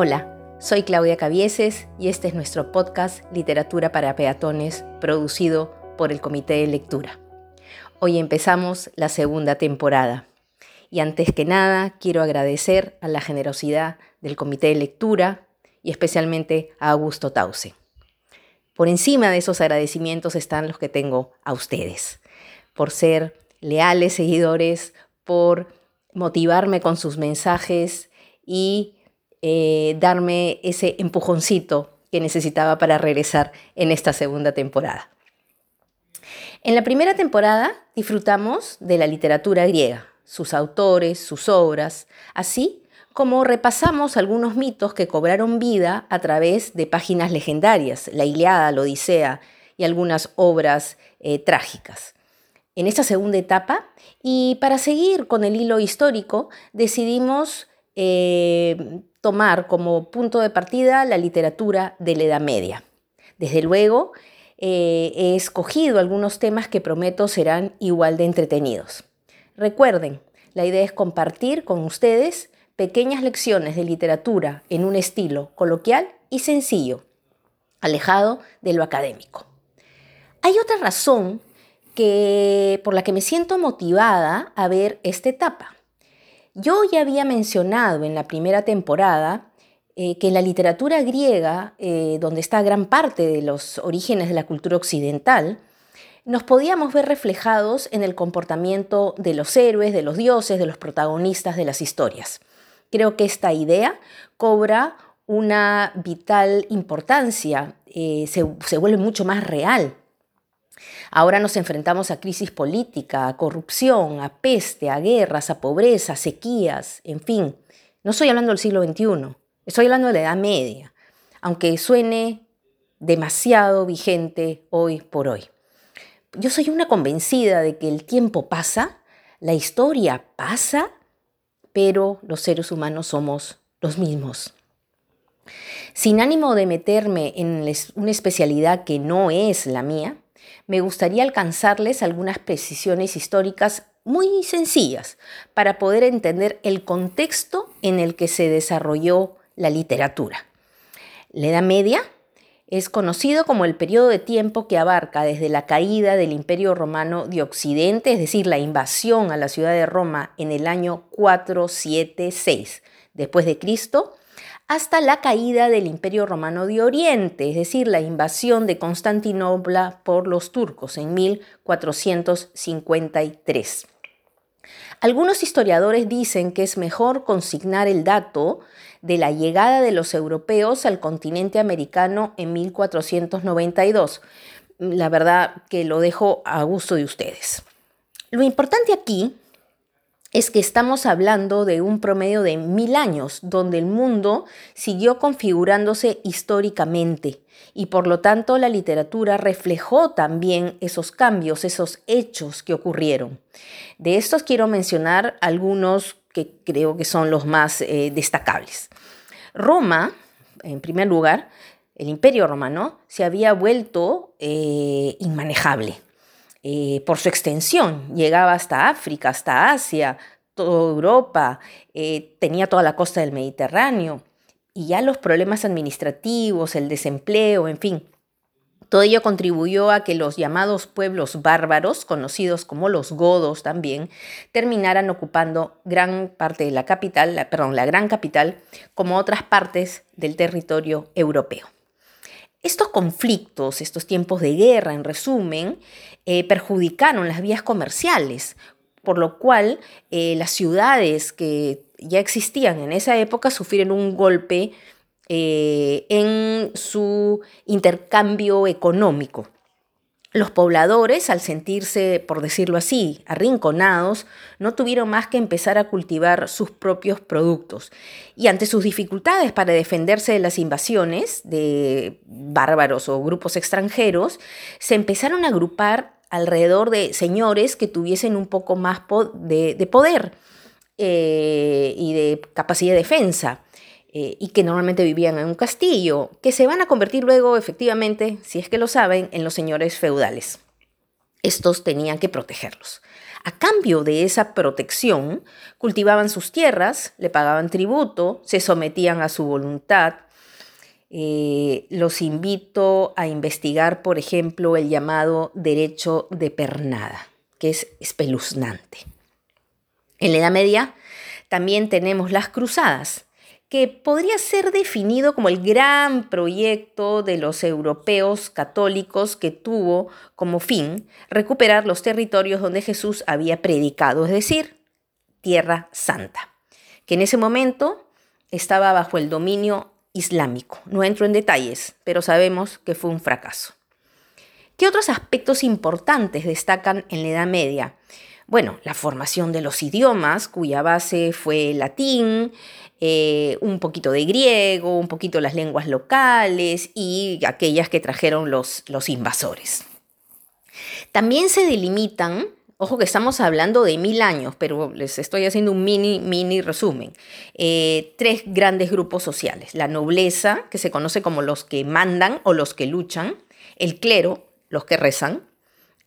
Hola, soy Claudia Cavieses y este es nuestro podcast Literatura para Peatones, producido por el Comité de Lectura. Hoy empezamos la segunda temporada y antes que nada quiero agradecer a la generosidad del Comité de Lectura y especialmente a Augusto Tause. Por encima de esos agradecimientos están los que tengo a ustedes, por ser leales seguidores, por motivarme con sus mensajes y eh, darme ese empujoncito que necesitaba para regresar en esta segunda temporada. En la primera temporada disfrutamos de la literatura griega, sus autores, sus obras, así como repasamos algunos mitos que cobraron vida a través de páginas legendarias, la Iliada, la Odisea y algunas obras eh, trágicas. En esta segunda etapa, y para seguir con el hilo histórico, decidimos eh, tomar como punto de partida la literatura de la Edad Media. Desde luego, eh, he escogido algunos temas que prometo serán igual de entretenidos. Recuerden, la idea es compartir con ustedes pequeñas lecciones de literatura en un estilo coloquial y sencillo, alejado de lo académico. Hay otra razón que, por la que me siento motivada a ver esta etapa. Yo ya había mencionado en la primera temporada eh, que en la literatura griega, eh, donde está gran parte de los orígenes de la cultura occidental, nos podíamos ver reflejados en el comportamiento de los héroes, de los dioses, de los protagonistas de las historias. Creo que esta idea cobra una vital importancia, eh, se vuelve mucho más real Ahora nos enfrentamos a crisis política, a corrupción, a peste, a guerras, a pobreza, a sequías, en fin. No estoy hablando del siglo XXI, estoy hablando de la Edad Media, aunque suene demasiado vigente hoy por hoy. Yo soy una convencida de que el tiempo pasa, la historia pasa, pero los seres humanos somos los mismos. Sin ánimo de meterme en una especialidad que no es la mía, me gustaría alcanzarles algunas precisiones históricas muy sencillas para poder entender el contexto en el que se desarrolló la literatura. La Edad Media es conocido como el periodo de tiempo que abarca desde la caída del Imperio Romano de Occidente, es decir, la invasión a la ciudad de Roma en el año 476 después de Cristo, hasta la caída del Imperio Romano de Oriente, es decir, la invasión de Constantinopla por los turcos en 1453. Algunos historiadores dicen que es mejor consignar el dato de la llegada de los europeos al continente americano en 1492. La verdad que lo dejo a gusto de ustedes. Lo importante aquí es que estamos hablando de un promedio de mil años, donde el mundo siguió configurándose históricamente y por lo tanto la literatura reflejó también esos cambios, esos hechos que ocurrieron. De estos quiero mencionar algunos que creo que son los más eh, destacables. Roma, en primer lugar, el imperio romano, se había vuelto eh, inmanejable eh, por su extensión. Llegaba hasta África, hasta Asia, toda Europa, eh, tenía toda la costa del Mediterráneo. Y ya los problemas administrativos, el desempleo, en fin, todo ello contribuyó a que los llamados pueblos bárbaros, conocidos como los godos también, terminaran ocupando gran parte de la capital, perdón, la gran capital, como otras partes del territorio europeo. Estos conflictos, estos tiempos de guerra, en resumen, eh, perjudicaron las vías comerciales, por lo cual eh, las ciudades que ya existían en esa época sufrieron un golpe eh, en su intercambio económico. Los pobladores, al sentirse, por decirlo así, arrinconados, no tuvieron más que empezar a cultivar sus propios productos. Y ante sus dificultades para defenderse de las invasiones de bárbaros o grupos extranjeros, se empezaron a agrupar alrededor de señores que tuviesen un poco más de, poder eh, y de capacidad de defensa. Eh, y que normalmente vivían en un castillo, que se van a convertir luego, efectivamente, si es que lo saben, en los señores feudales. estos tenían que protegerlos. A cambio de esa protección, cultivaban sus tierras, le pagaban tributo, se sometían a su voluntad. Eh, los invito a investigar, por ejemplo, el llamado derecho de pernada, que es espeluznante. En la Edad Media también tenemos las cruzadas, que podría ser definido como el gran proyecto de los europeos católicos que tuvo como fin recuperar los territorios donde Jesús había predicado, es decir, Tierra Santa, que en ese momento estaba bajo el dominio islámico. No entro en detalles, pero sabemos que fue un fracaso. ¿Qué otros aspectos importantes destacan en la Edad Media? Bueno, la formación de los idiomas, cuya base fue el latín, eh, un poquito de griego, un poquito las lenguas locales y aquellas que trajeron los, los invasores. También se delimitan, ojo que estamos hablando de mil años, pero les estoy haciendo un mini, mini resumen, eh, tres grandes grupos sociales. La nobleza, que se conoce como los que mandan o los que luchan, el clero, los que rezan,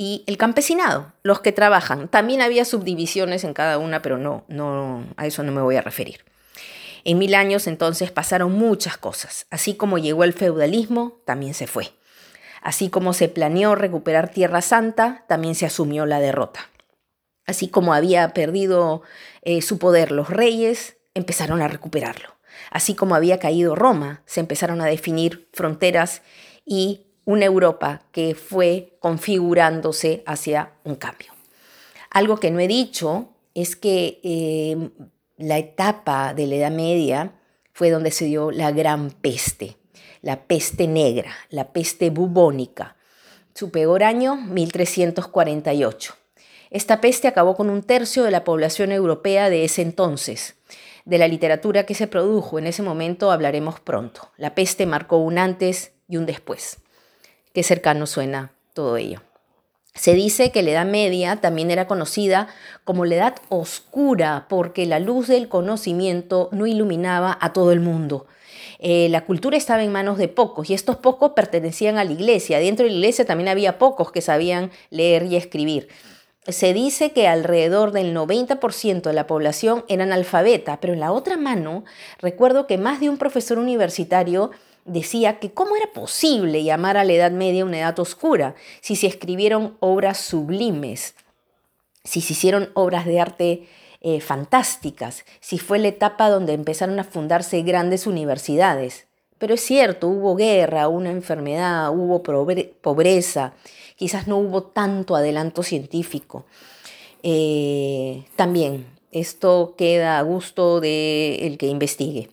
y el campesinado, los que trabajan. También había subdivisiones en cada una, pero no, no, a eso no me voy a referir. En mil años entonces pasaron muchas cosas. Así como llegó el feudalismo, también se fue. Así como se planeó recuperar Tierra Santa, también se asumió la derrota. Así como había perdido eh, su poder los reyes, empezaron a recuperarlo. Así como había caído Roma, se empezaron a definir fronteras y una Europa que fue configurándose hacia un cambio. Algo que no he dicho es que eh, la etapa de la Edad Media fue donde se dio la gran peste, la peste negra, la peste bubónica. Su peor año, 1348. Esta peste acabó con un tercio de la población europea de ese entonces. De la literatura que se produjo en ese momento hablaremos pronto. La peste marcó un antes y un después. Qué cercano suena todo ello. Se dice que la Edad Media también era conocida como la Edad Oscura porque la luz del conocimiento no iluminaba a todo el mundo. Eh, la cultura estaba en manos de pocos y estos pocos pertenecían a la iglesia. Dentro de la iglesia también había pocos que sabían leer y escribir. Se dice que alrededor del 90% de la población era analfabeta, pero en la otra mano recuerdo que más de un profesor universitario decía que cómo era posible llamar a la Edad Media una edad oscura si se escribieron obras sublimes, si se hicieron obras de arte eh, fantásticas, si fue la etapa donde empezaron a fundarse grandes universidades. Pero es cierto, hubo guerra, una enfermedad, hubo pobreza, quizás no hubo tanto adelanto científico. Eh, también esto queda a gusto del que investigue.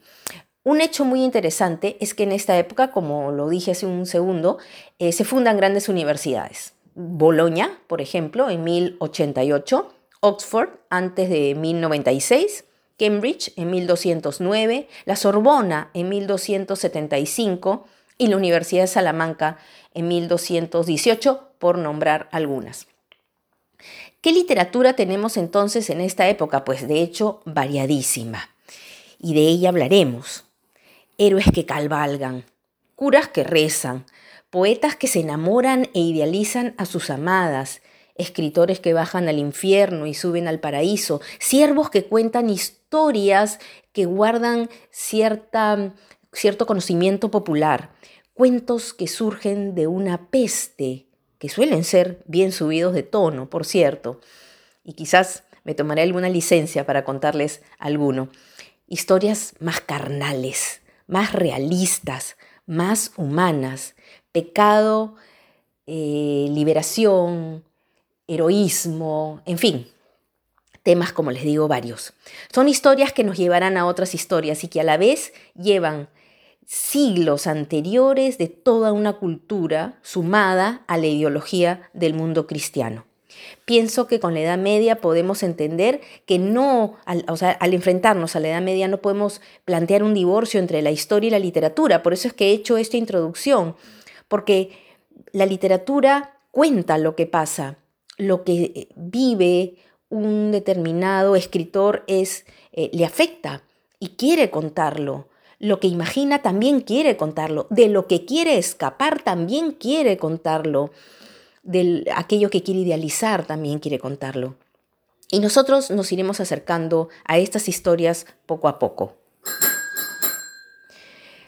Un hecho muy interesante es que en esta época, como lo dije hace un segundo, eh, se fundan grandes universidades. Bolonia, por ejemplo, en 1088, Oxford antes de 1096, Cambridge en 1209, la Sorbona en 1275 y la Universidad de Salamanca en 1218, por nombrar algunas. ¿Qué literatura tenemos entonces en esta época? Pues de hecho variadísima. Y de ella hablaremos héroes que cabalgan, curas que rezan, poetas que se enamoran e idealizan a sus amadas, escritores que bajan al infierno y suben al paraíso, siervos que cuentan historias que guardan cierta, cierto conocimiento popular, cuentos que surgen de una peste, que suelen ser bien subidos de tono, por cierto, y quizás me tomaré alguna licencia para contarles alguno, historias más carnales, más realistas, más humanas. Pecado, eh, liberación, heroísmo, en fin, temas como les digo varios. Son historias que nos llevarán a otras historias y que a la vez llevan siglos anteriores de toda una cultura sumada a la ideología del mundo cristiano. Pienso que con la Edad Media podemos entender que no, al, o sea, al enfrentarnos a la Edad Media no podemos plantear un divorcio entre la historia y la literatura. Por eso es que he hecho esta introducción, porque la literatura cuenta lo que pasa, lo que vive un determinado escritor es, eh, le afecta y quiere contarlo. Lo que imagina también quiere contarlo. De lo que quiere escapar también quiere contarlo de aquello que quiere idealizar también quiere contarlo. Y nosotros nos iremos acercando a estas historias poco a poco.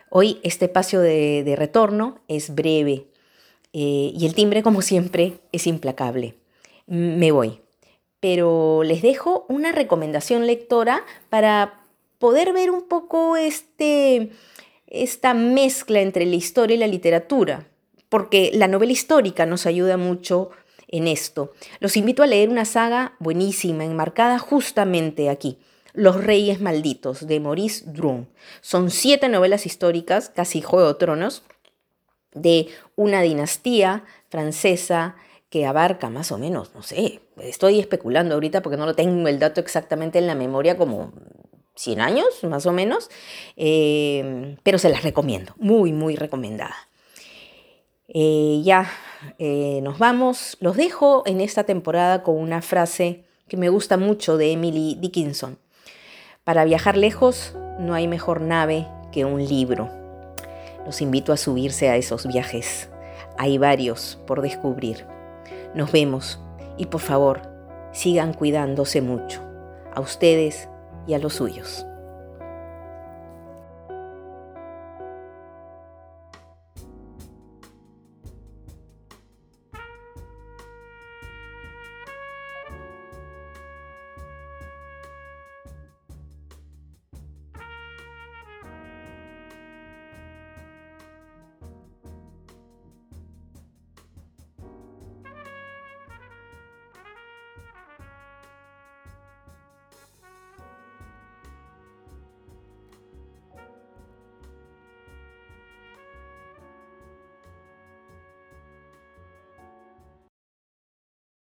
Hoy este espacio de, retorno es breve eh, y el timbre, como siempre, es implacable. Me voy. Pero les dejo una recomendación lectora para poder ver un poco este, esta mezcla entre la historia y la literatura, porque la novela histórica nos ayuda mucho en esto. Los invito a leer una saga buenísima, enmarcada justamente aquí. Los Reyes Malditos, de Maurice Drum. Son siete novelas históricas, casi Juego de Tronos, de una dinastía francesa que abarca más o menos, no sé, estoy especulando ahorita porque no lo tengo el dato exactamente en la memoria, como 100 años más o menos, eh, pero se las recomiendo, muy, muy recomendada. Eh, ya eh, nos vamos, los dejo en esta temporada con una frase que me gusta mucho de Emily Dickinson. Para viajar lejos no hay mejor nave que un libro. Los invito a subirse a esos viajes. Hay varios por descubrir. Nos vemos y por favor, sigan cuidándose mucho. A ustedes y a los suyos.